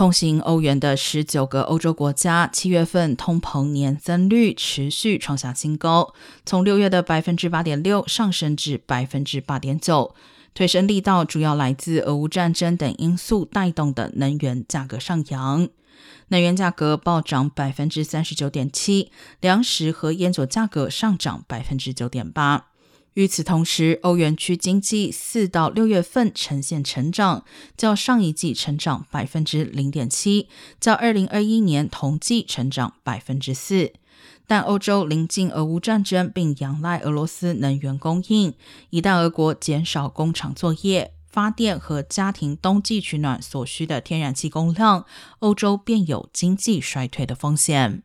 通行欧元的十九个欧洲国家，七月份通膨年增率持续创下新高，从六月的百分之八点六上升至百分之八点九。推升力道主要来自俄乌战争等因素带动的能源价格上扬，能源价格暴涨百分之三十九点七，粮食和烟酒价格上涨百分之九点八。与此同时，欧元区经济四到六月份呈现成长，较上一季成长百分之零点七，较二零二一年同季成长百分之四。但欧洲临近俄乌战争，并仰赖俄罗斯能源供应，一旦俄国减少工厂作业、发电和家庭冬季取暖所需的天然气供量，欧洲便有经济衰退的风险。